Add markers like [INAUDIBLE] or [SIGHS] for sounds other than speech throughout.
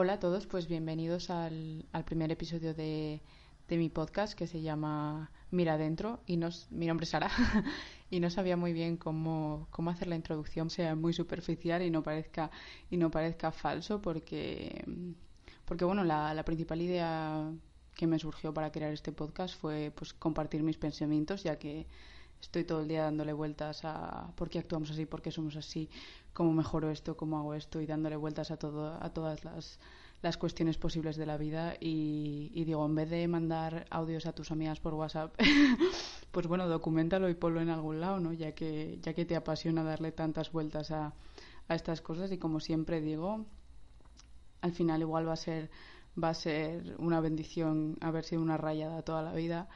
Hola a todos, pues bienvenidos al, primer episodio de, mi podcast que se llama Mira Adentro y nos, mi nombre es Sara [LAUGHS] y no sabía muy bien cómo, cómo hacer la introducción sea muy superficial y no parezca y no parezca falso porque porque bueno la, la principal idea que me surgió para crear este podcast fue pues compartir mis pensamientos ya que estoy todo el día dándole vueltas a por qué actuamos así, por qué somos así, cómo mejoro esto, cómo hago esto y dándole vueltas a todo a todas las, las cuestiones posibles de la vida. Y, digo, en vez de mandar audios a tus amigas por WhatsApp, [LAUGHS] pues bueno, documentalo y ponlo en algún lado, ¿no? Ya que, ya que te apasiona darle tantas vueltas a, a estas cosas. Y como siempre digo, al final igual va a ser va a ser una bendición haber sido una rayada toda la vida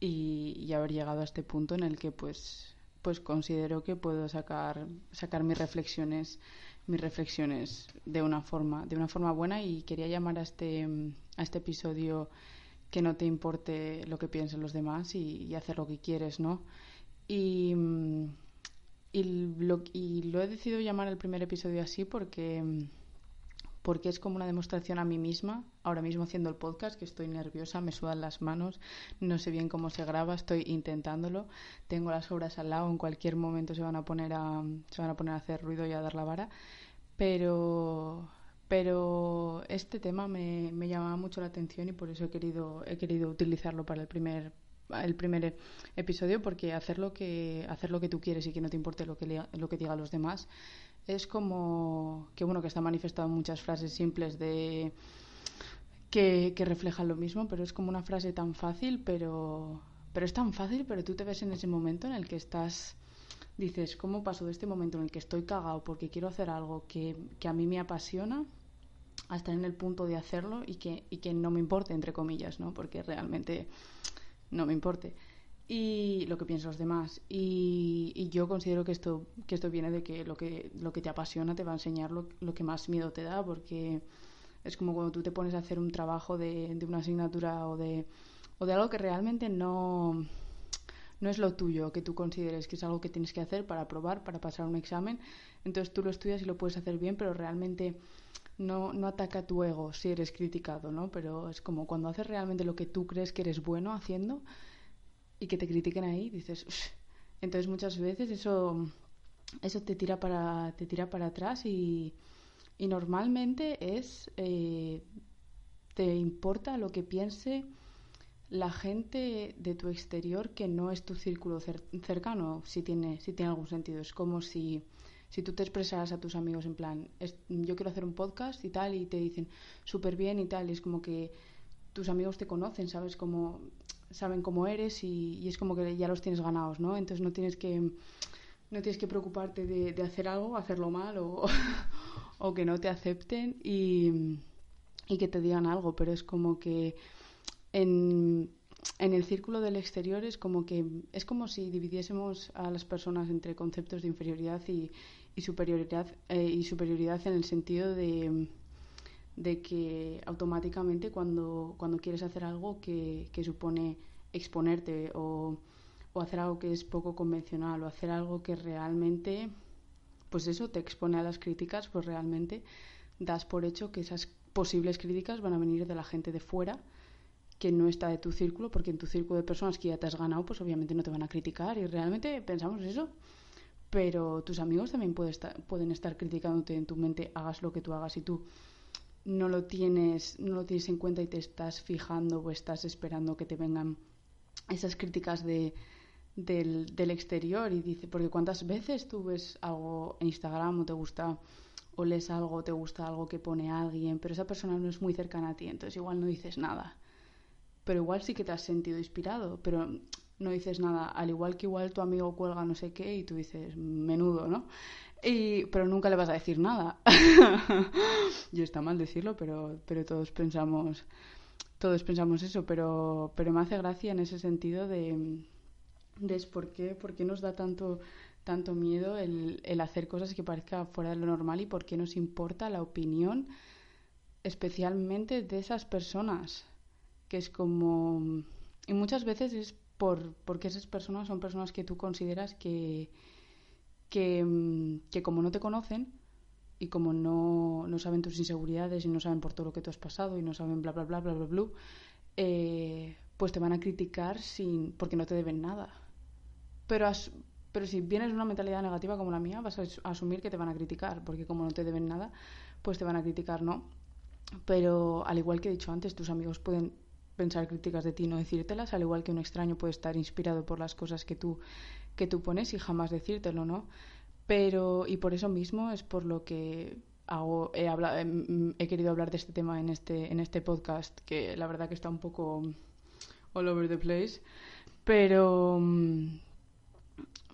y, haber llegado a este punto en el que pues pues considero que puedo sacar sacar mis reflexiones mis reflexiones de una forma de una forma buena. Y quería llamar a este a este episodio que no te importe lo que piensen los demás y, hacer lo que quieres no y y lo, y lo he decidido llamar el primer episodio así porque porque es como una demostración a mí misma, ahora mismo haciendo el podcast, que estoy nerviosa, me sudan las manos, no sé bien cómo se graba, estoy intentándolo, tengo las obras al lado, en cualquier momento se van a poner a, se van a, poner a hacer ruido y a dar la vara, pero, pero este tema me, me llamaba mucho la atención y por eso he querido, he querido utilizarlo para el primer el primer episodio porque hacer lo que hacer lo que tú quieres y que no te importe lo que lo que digan los demás es como que bueno que está manifestado en muchas frases simples de que, que, reflejan lo mismo, pero es como una frase tan fácil, pero pero es tan fácil, pero tú te ves en ese momento en el que estás dices, ¿cómo paso de este momento en el que estoy cagado porque quiero hacer algo que, que a mí me apasiona a estar en el punto de hacerlo y que, y que no me importe, entre comillas, ¿no? Porque realmente no me importe y lo que piensan los demás. Y, yo considero que esto, que esto viene de que lo, que lo que te apasiona te va a enseñar lo, lo, que más miedo te da, porque es como cuando tú te pones a hacer un trabajo de, de una asignatura o de, o de algo que realmente no, no es lo tuyo, que tú consideres que es algo que tienes que hacer para probar, para pasar un examen. Entonces tú lo estudias y lo puedes hacer bien, pero realmente no, no ataca tu ego si eres criticado, ¿no? Pero es como cuando haces realmente lo que tú crees que eres bueno haciendo y que te critiquen ahí, dices, entonces muchas veces eso, eso te tira para, te tira para atrás y, y normalmente es, eh, te importa lo que piense la gente de tu exterior que no es tu círculo cercano, si tiene, si tiene algún sentido. Es como si, si tú te expresaras a tus amigos en plan, yo quiero hacer un podcast y tal, y te dicen súper bien y tal, y es como que tus amigos te conocen, ¿sabes? Como saben cómo eres y, es como que ya los tienes ganados, ¿no? Entonces no tienes que no tienes que preocuparte de, hacer algo, hacerlo mal o, [LAUGHS] o, que no te acepten y, y, que te digan algo, pero es como que en, en, el círculo del exterior es como que es como si dividiésemos a las personas entre conceptos de inferioridad y, y superioridad eh, y superioridad en el sentido de de que automáticamente cuando, cuando quieres hacer algo que, que supone exponerte o, o, hacer algo que es poco convencional o hacer algo que realmente, pues eso, te expone a las críticas, pues realmente das por hecho que esas posibles críticas van a venir de la gente de fuera que no está de tu círculo, porque en tu círculo de personas que ya te has ganado, pues obviamente no te van a criticar y realmente pensamos eso. Pero tus amigos también pueden estar, pueden estar criticándote en tu mente, hagas lo que tú hagas y tú no lo tienes, no lo tienes en cuenta y te estás fijando o estás esperando que te vengan esas críticas de, del, exterior y dice, porque cuántas veces tú ves algo en Instagram o te gusta o lees algo o te gusta algo que pone alguien, pero esa persona no es muy cercana a ti, entonces igual no dices nada. Pero igual sí que te has sentido inspirado, pero no dices nada, al igual que igual tu amigo cuelga no sé qué y tú dices, menudo, ¿no? Y, pero nunca le vas a decir nada. [LAUGHS] Yo está mal decirlo, pero, pero todos pensamos todos pensamos eso, pero, pero me hace gracia en ese sentido de, de por qué, por qué nos da tanto, tanto miedo el, el hacer cosas que parezca fuera de lo normal y por qué nos importa la opinión especialmente de esas personas, que es como... Y muchas veces es por, porque esas personas son personas que tú consideras que, que, mm, que como no te conocen, y como no, no, saben tus inseguridades y no saben por todo lo que tú has pasado y no saben bla, bla, bla, bla, bla, bla, eh, pues te van a criticar sin porque no te deben nada. Pero, pero si vienes de una mentalidad negativa como la mía, vas a asumir que te van a criticar, porque como no te deben nada, pues te van a criticar, ¿no? Pero al igual que he dicho antes, tus amigos pueden pensar críticas de ti no decírtelas, al igual que un extraño puede estar inspirado por las cosas que tú, que tú pones y jamás decírtelo, ¿no? Pero, y por eso mismo es por lo que hago, he, hablado, he, querido hablar de este tema en este, en este podcast, que la verdad que está un poco all over the place. Pero,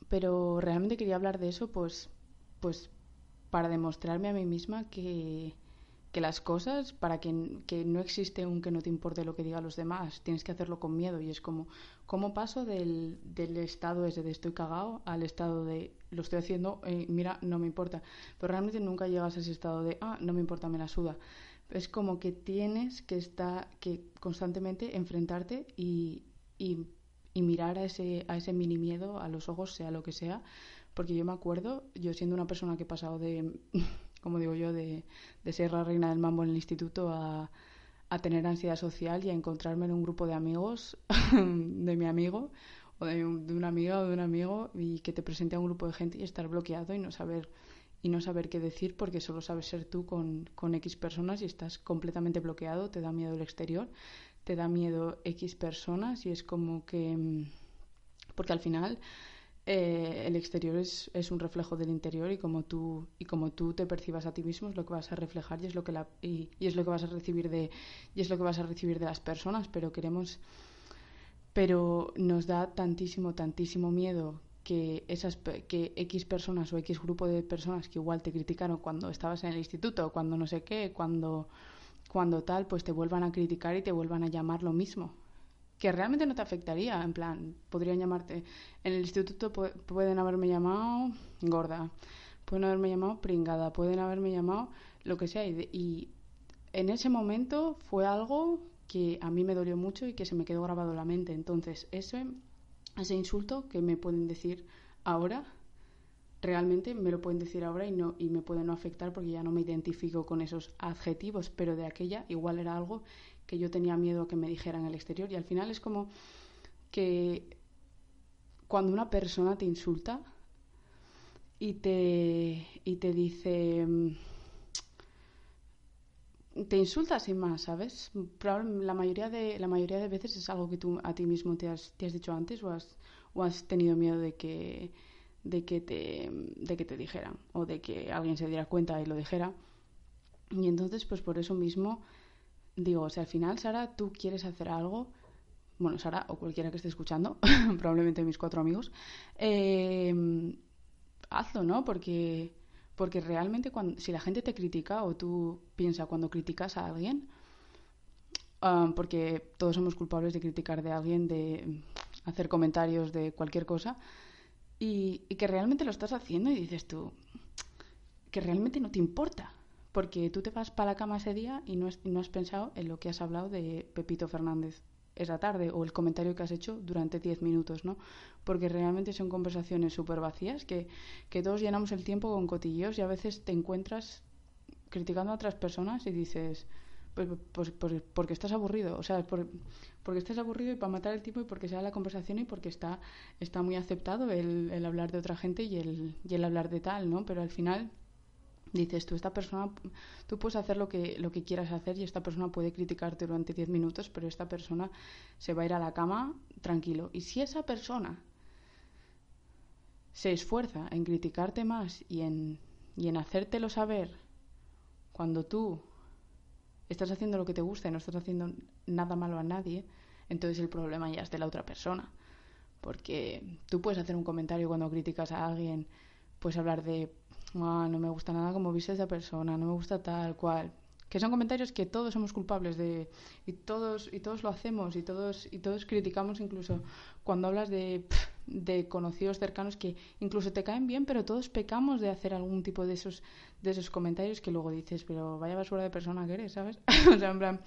pero realmente quería hablar de eso, pues, pues para demostrarme a mí misma que, que las cosas, para que, no existe un que no te importe lo que digan los demás, tienes que hacerlo con miedo. Y es como, ¿cómo paso del, del estado ese de estoy cagado al estado de lo estoy haciendo, eh, mira, no me importa? Pero realmente nunca llegas a ese estado de, ah, no me importa, me la suda. Es como que tienes que estar, que constantemente enfrentarte y, y, y mirar a ese, a ese mini miedo a los ojos, sea lo que sea. Porque yo me acuerdo, yo siendo una persona que he pasado de como digo yo, de, ser la reina del mambo en el instituto a, tener ansiedad social y a encontrarme en un grupo de amigos [LAUGHS] de mi amigo o de, una amiga o de un amigo y que te presente a un grupo de gente y estar bloqueado y no saber y no saber qué decir porque solo sabes ser tú con, con X personas y estás completamente bloqueado, te da miedo el exterior, te da miedo X personas y es como que mm, porque al final eh, el exterior es, es, un reflejo del interior y como tú y como tú te percibas a ti mismo es lo que vas a reflejar y es lo que la, y, es lo que vas a recibir de y es lo que vas a recibir de las personas. Pero queremos pero nos da tantísimo tantísimo miedo que esas que x personas o x grupo de personas que igual te criticaron cuando estabas en el instituto cuando no sé qué cuando cuando tal pues te vuelvan a criticar y te vuelvan a llamar lo mismo que realmente no te afectaría, en plan, podrían llamarte, en el instituto pueden haberme llamado gorda, pueden haberme llamado pringada, pueden haberme llamado lo que sea, y, en ese momento fue algo que a mí me dolió mucho y que se me quedó grabado en la mente, entonces ese, ese insulto que me pueden decir ahora, realmente me lo pueden decir ahora y no y me puede no afectar porque ya no me identifico con esos adjetivos, pero de aquella igual era algo que yo tenía miedo a que me dijeran en el exterior. Y al final es como que cuando una persona te insulta y te, y te dice mm, te insulta sin más, ¿sabes? La mayoría de, la mayoría de veces es algo que tú a ti mismo te has, te has dicho antes o has, o has tenido miedo de que, de, que te, de que te dijeran o de que alguien se diera cuenta y lo dijera. Y entonces, pues por eso mismo digo, sea, al final, Sara, tú quieres hacer algo, bueno, Sara o cualquiera que esté escuchando, [LAUGHS] probablemente mis cuatro amigos, eh, hazlo, ¿no? Porque, porque realmente cuando, si la gente te critica o tú piensas cuando criticas a alguien, ah, porque todos somos culpables de criticar de alguien, de hacer comentarios de cualquier cosa, y, y que realmente lo estás haciendo y dices tú, que realmente no te importa porque tú te vas para la cama ese día y no, has pensado en lo que has hablado de Pepito Fernández esa tarde o el comentario que has hecho durante 10 minutos, ¿no? Porque realmente son conversaciones súper vacías que, que todos llenamos el tiempo con cotilleos y a veces te encuentras criticando a otras personas y dices, pues, pues, pues porque estás aburrido, o sea, porque estás aburrido y para matar el tiempo y porque sea la conversación y porque está, está muy aceptado el, el hablar de otra gente y el, y el hablar de tal, ¿no? Pero al final dices tú, esta persona, tú puedes hacer lo que, lo que quieras hacer y esta persona puede criticarte durante 10 minutos, pero esta persona se va a ir a la cama tranquilo. Y si esa persona se esfuerza en criticarte más y en, y en hacértelo saber cuando tú estás haciendo lo que te gusta y no estás haciendo nada malo a nadie, entonces el problema ya es de la otra persona. Porque tú puedes hacer un comentario cuando criticas a alguien, puedes hablar de Ah, no me gusta nada como viste esa persona, no me gusta tal cual. Que son comentarios que todos somos culpables de y todos y todos lo hacemos y todos y todos criticamos incluso cuando hablas de, de conocidos cercanos que incluso te caen bien, pero todos pecamos de hacer algún tipo de esos de esos comentarios que luego dices, pero vaya basura de persona que eres, ¿sabes? [LAUGHS] o sea, en plan,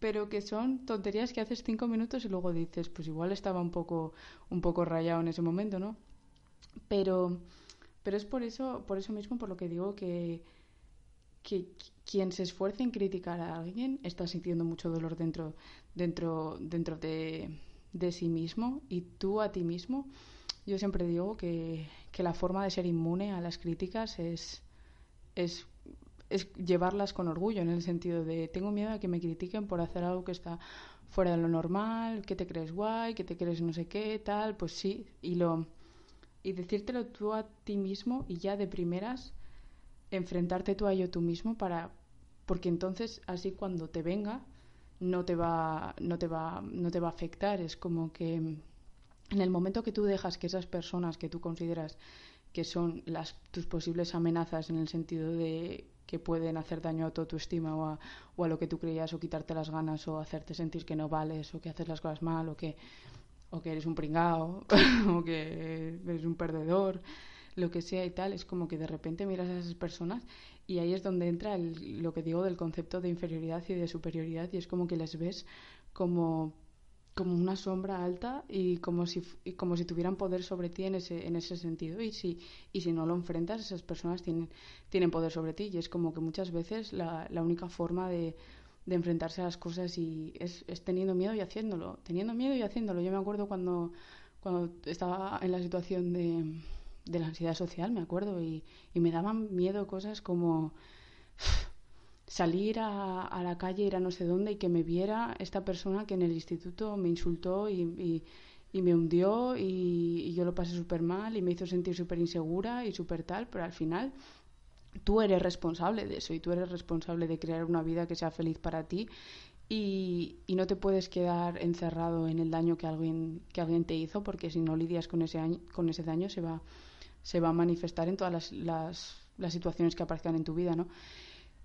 pero que son tonterías que haces cinco minutos y luego dices, pues igual estaba un poco un poco rayado en ese momento, ¿no? Pero pero es por eso, por eso mismo por lo que digo que, que quien se esfuerce en criticar a alguien está sintiendo mucho dolor dentro, dentro, dentro de, de sí mismo y tú a ti mismo. Yo siempre digo que, que la forma de ser inmune a las críticas es, es, es llevarlas con orgullo, en el sentido de tengo miedo a que me critiquen por hacer algo que está fuera de lo normal, que te crees guay, que te crees no sé qué, tal, pues sí, y lo y decírtelo tú a ti mismo y ya de primeras enfrentarte tú a ello tú mismo para porque entonces así cuando te venga no te va no te va no te va a afectar. Es como que en el momento que tú dejas que esas personas que tú consideras que son las tus posibles amenazas en el sentido de que pueden hacer daño a tu autoestima o a, o a lo que tú creías o quitarte las ganas o hacerte sentir que no vales o que haces las cosas mal o que o que eres un pringao [LAUGHS] o que eres un perdedor lo que sea y tal, es como que de repente miras a esas personas y ahí es donde entra lo que digo del concepto de inferioridad y de superioridad y es como que les ves como como una sombra alta y como si como si tuvieran poder sobre ti en ese en ese sentido y si y si no lo enfrentas esas personas tienen tienen poder sobre ti y es como que muchas veces la, la única forma de, de enfrentarse a las cosas y es, es, teniendo miedo y haciéndolo teniendo miedo y haciéndolo. Yo me acuerdo cuando cuando estaba en la situación de de la ansiedad social, me acuerdo, y, y me daban miedo cosas como [SIGHS] salir a, a, la calle, ir a no sé dónde y que me viera esta persona que en el instituto me insultó y, y, y me hundió y, yo lo pasé súper mal y me hizo sentir súper insegura y súper tal, pero al final tú eres responsable de eso y tú eres responsable de crear una vida que sea feliz para ti y, no te puedes quedar encerrado en el daño que alguien, que alguien te hizo porque si no lidias con ese, con ese daño se va se va a manifestar en todas las, las, las situaciones que aparezcan en tu vida, ¿no?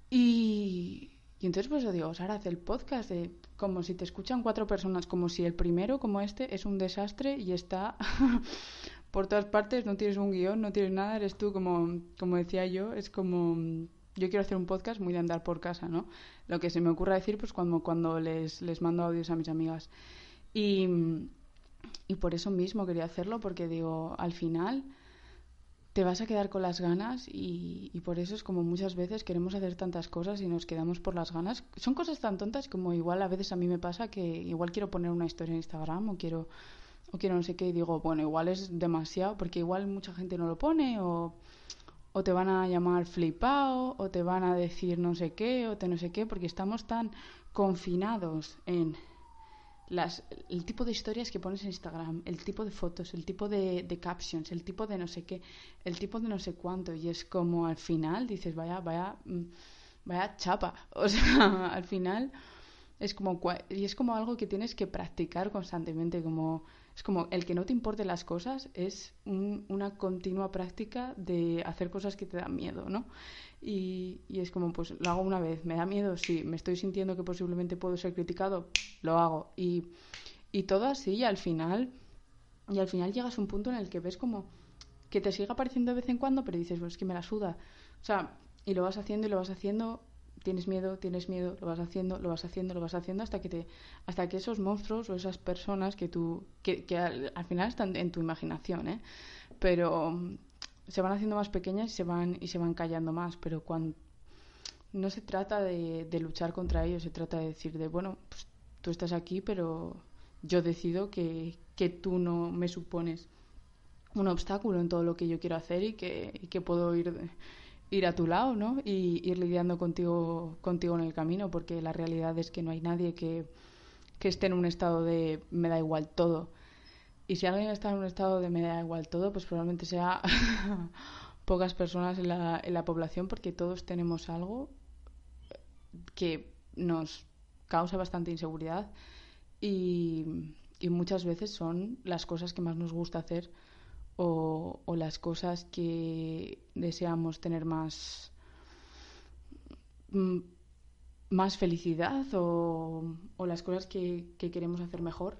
Y, y entonces pues yo digo, Sara, hace el podcast de como si te escuchan cuatro personas, como si el primero, como este, es un desastre y está [LAUGHS] por todas partes, no tienes un guion, no tienes nada, eres tú como, como decía yo, es como yo quiero hacer un podcast muy de andar por casa, ¿no? Lo que se me ocurra decir pues cuando, cuando les, les mando audios a mis amigas. Y, y por eso mismo quería hacerlo, porque digo, al final te vas a quedar con las ganas y, y, por eso es como muchas veces queremos hacer tantas cosas y nos quedamos por las ganas. Son cosas tan tontas como igual a veces a mí me pasa que igual quiero poner una historia en Instagram o quiero o quiero no sé qué y digo, bueno, igual es demasiado porque igual mucha gente no lo pone o, o te van a llamar flipado o te van a decir no sé qué o te no sé qué porque estamos tan confinados en las, el tipo de historias que pones en Instagram, el tipo de fotos, el tipo de, de, captions, el tipo de no sé qué, el tipo de no sé cuánto. Y es como al final dices, vaya, vaya, mm, vaya chapa. [LAUGHS] O sea, al final es como, y es como algo que tienes que practicar constantemente. Como, es como el que no te importen las cosas es un, una continua práctica de hacer cosas que te dan miedo, ¿no? Y, y, es como, pues lo hago una vez, me da miedo, sí, me estoy sintiendo que posiblemente puedo ser criticado, lo hago. Y, y todo así, y al final, y al final llegas a un punto en el que ves como que te sigue apareciendo de vez en cuando, pero dices, pues es que me la suda. O sea, y lo vas haciendo y lo vas haciendo, tienes miedo, tienes miedo, lo vas haciendo, lo vas haciendo, lo vas haciendo hasta que te, hasta que esos monstruos o esas personas que tú, que, que al, al final están en tu imaginación, ¿eh? Pero se van haciendo más pequeñas y se van y se van callando más, pero cuando no se trata de, de luchar contra ellos, se trata de decir de bueno, pues tú estás aquí, pero yo decido que, que tú no me supones un obstáculo en todo lo que yo quiero hacer y que, y que puedo ir, ir a tu lado, ¿no? Y ir lidiando contigo, contigo en el camino, porque la realidad es que no hay nadie que, que esté en un estado de me da igual todo. Y si alguien está en un estado de me da igual todo, pues probablemente sea [LAUGHS] pocas personas en la, en la población, porque todos tenemos algo que nos causa bastante inseguridad y, y muchas veces son las cosas que más nos gusta hacer o, las cosas que deseamos tener más mm, más felicidad o, o las cosas que, que queremos hacer mejor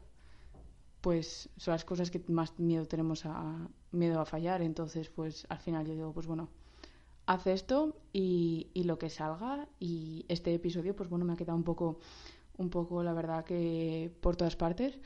pues son las cosas que más miedo tenemos a miedo a fallar. Entonces, pues al final yo digo, pues bueno, haz esto y, y, lo que salga. Y este episodio, pues bueno, me ha quedado un poco, un poco, la verdad, que por todas partes.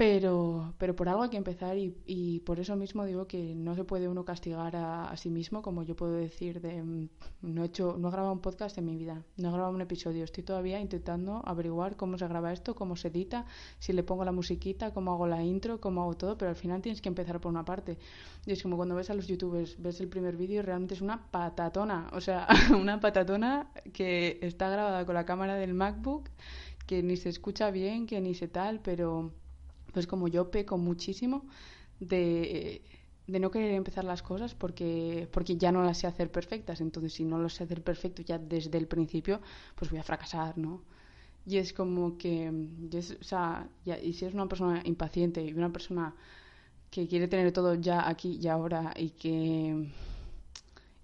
Pero, pero por algo hay que empezar y, y, por eso mismo digo que no se puede uno castigar a, sí mismo, como yo puedo decir de mm, no he hecho, no he grabado un podcast en mi vida, no he grabado un episodio, estoy todavía intentando averiguar cómo se graba esto, cómo se edita, si le pongo la musiquita, cómo hago la intro, cómo hago todo, pero al final tienes que empezar por una parte. Y es como cuando ves a los youtubers, ves el primer vídeo y realmente es una patatona, o sea, [LAUGHS] una patatona que está grabada con la cámara del MacBook, que ni se escucha bien, que ni se tal, pero pues como yo peco muchísimo de, no querer empezar las cosas porque, porque ya no las sé hacer perfectas. Entonces, si no lo sé hacer perfecto ya desde el principio, pues voy a fracasar, ¿no? Y es como que, o sea, y si es una persona impaciente y una persona que quiere tener todo ya aquí y ahora y que,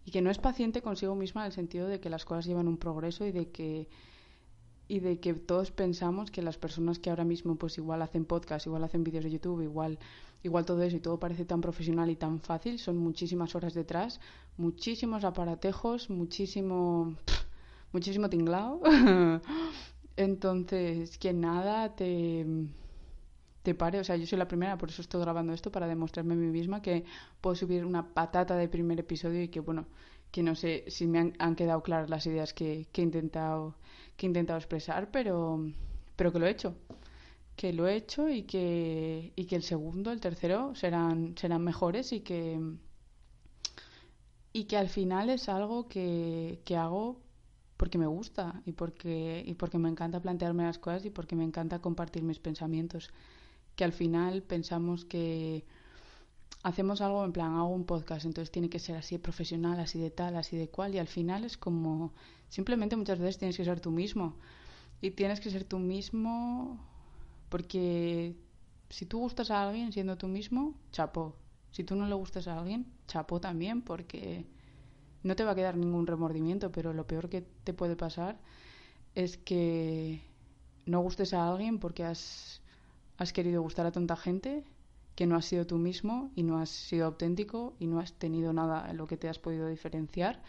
y que no es paciente consigo misma en el sentido de que las cosas llevan un progreso y de que y de que todos pensamos que las personas que ahora mismo pues igual hacen podcast, igual hacen vídeos de YouTube, igual igual todo eso y todo parece tan profesional y tan fácil, son muchísimas horas detrás, muchísimos aparatejos, muchísimo muchísimo tinglao. [LAUGHS] Entonces, que nada te te pare, o sea, yo soy la primera, por eso estoy grabando esto para demostrarme a mí misma que puedo subir una patata de primer episodio y que bueno, que no sé si me han, quedado claras las ideas que, que he intentado que he intentado expresar, pero, pero que lo he hecho. Que lo he hecho y que, y que el segundo, el tercero serán, serán mejores y que, y que al final es algo que, que hago porque me gusta y porque, y porque me encanta plantearme las cosas y porque me encanta compartir mis pensamientos. Que al final pensamos que hacemos algo en plan, hago un podcast, entonces tiene que ser así profesional, así de tal, así de cual, y al final es como Simplemente muchas veces tienes que ser tú mismo. Y tienes que ser tú mismo porque si tú gustas a alguien siendo tú mismo, chapó. Si tú no le gustas a alguien, chapó también porque no te va a quedar ningún remordimiento, pero lo peor que te puede pasar es que no gustes a alguien porque has, has querido gustar a tanta gente, que no has sido tú mismo y no has sido auténtico y no has tenido nada en lo que te has podido diferenciar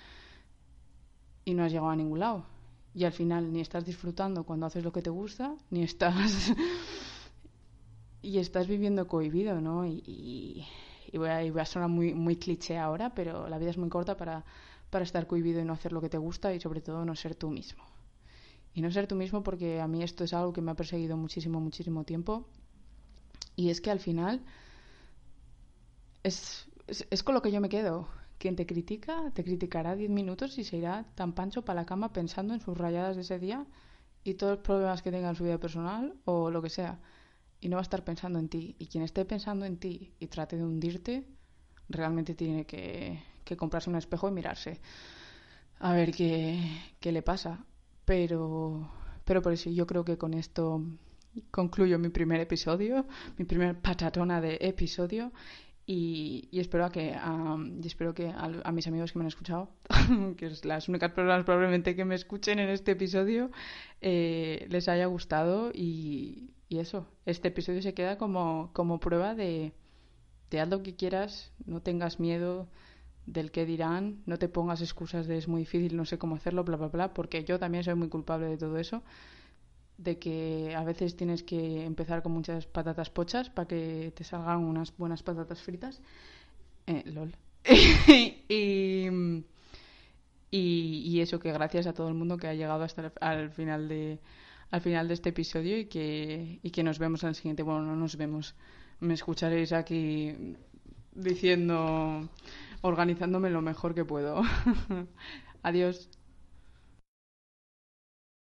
y no has llegado a ningún lado. Y al final ni estás disfrutando cuando haces lo que te gusta, [LAUGHS] ni estás... y estás viviendo cohibido, ¿no? Y, voy, a, y, voy, a, sonar muy, muy cliché ahora, pero la vida es muy corta para, para estar cohibido y no hacer lo que te gusta y sobre todo no ser tú mismo. Y no ser tú mismo porque a mí esto es algo que me ha perseguido muchísimo, muchísimo tiempo. Y es que al final es, es, con lo que yo me quedo. Quien te critica, te criticará diez minutos y se irá tan pancho para la cama pensando en sus rayadas de ese día y todos los problemas que tenga en su vida personal o lo que sea. Y no va a estar pensando en ti. Y quien esté pensando en ti y trate de hundirte, realmente tiene que, que comprarse un espejo y mirarse. A ver qué, qué le pasa. Pero, pero por eso yo creo que con esto concluyo mi primer episodio, mi primer patatona de episodio y, espero a que, y espero que a, mis amigos que me han escuchado, [LAUGHS] que es las únicas personas probablemente que me escuchen en este episodio, eh, les haya gustado y, y, eso, este episodio se queda como, como prueba de, de haz lo que quieras, no tengas miedo del que dirán, no te pongas excusas de es muy difícil, no sé cómo hacerlo, bla, bla, bla, porque yo también soy muy culpable de todo eso de que a veces tienes que empezar con muchas patatas pochas para que te salgan unas buenas patatas fritas. Eh, lol. [LAUGHS] y, y, eso que gracias a todo el mundo que ha llegado hasta el, al final de al final de este episodio y que, y que nos vemos el siguiente. Bueno, no nos vemos. Me escucharéis aquí diciendo, organizándome lo mejor que puedo. [LAUGHS] Adiós.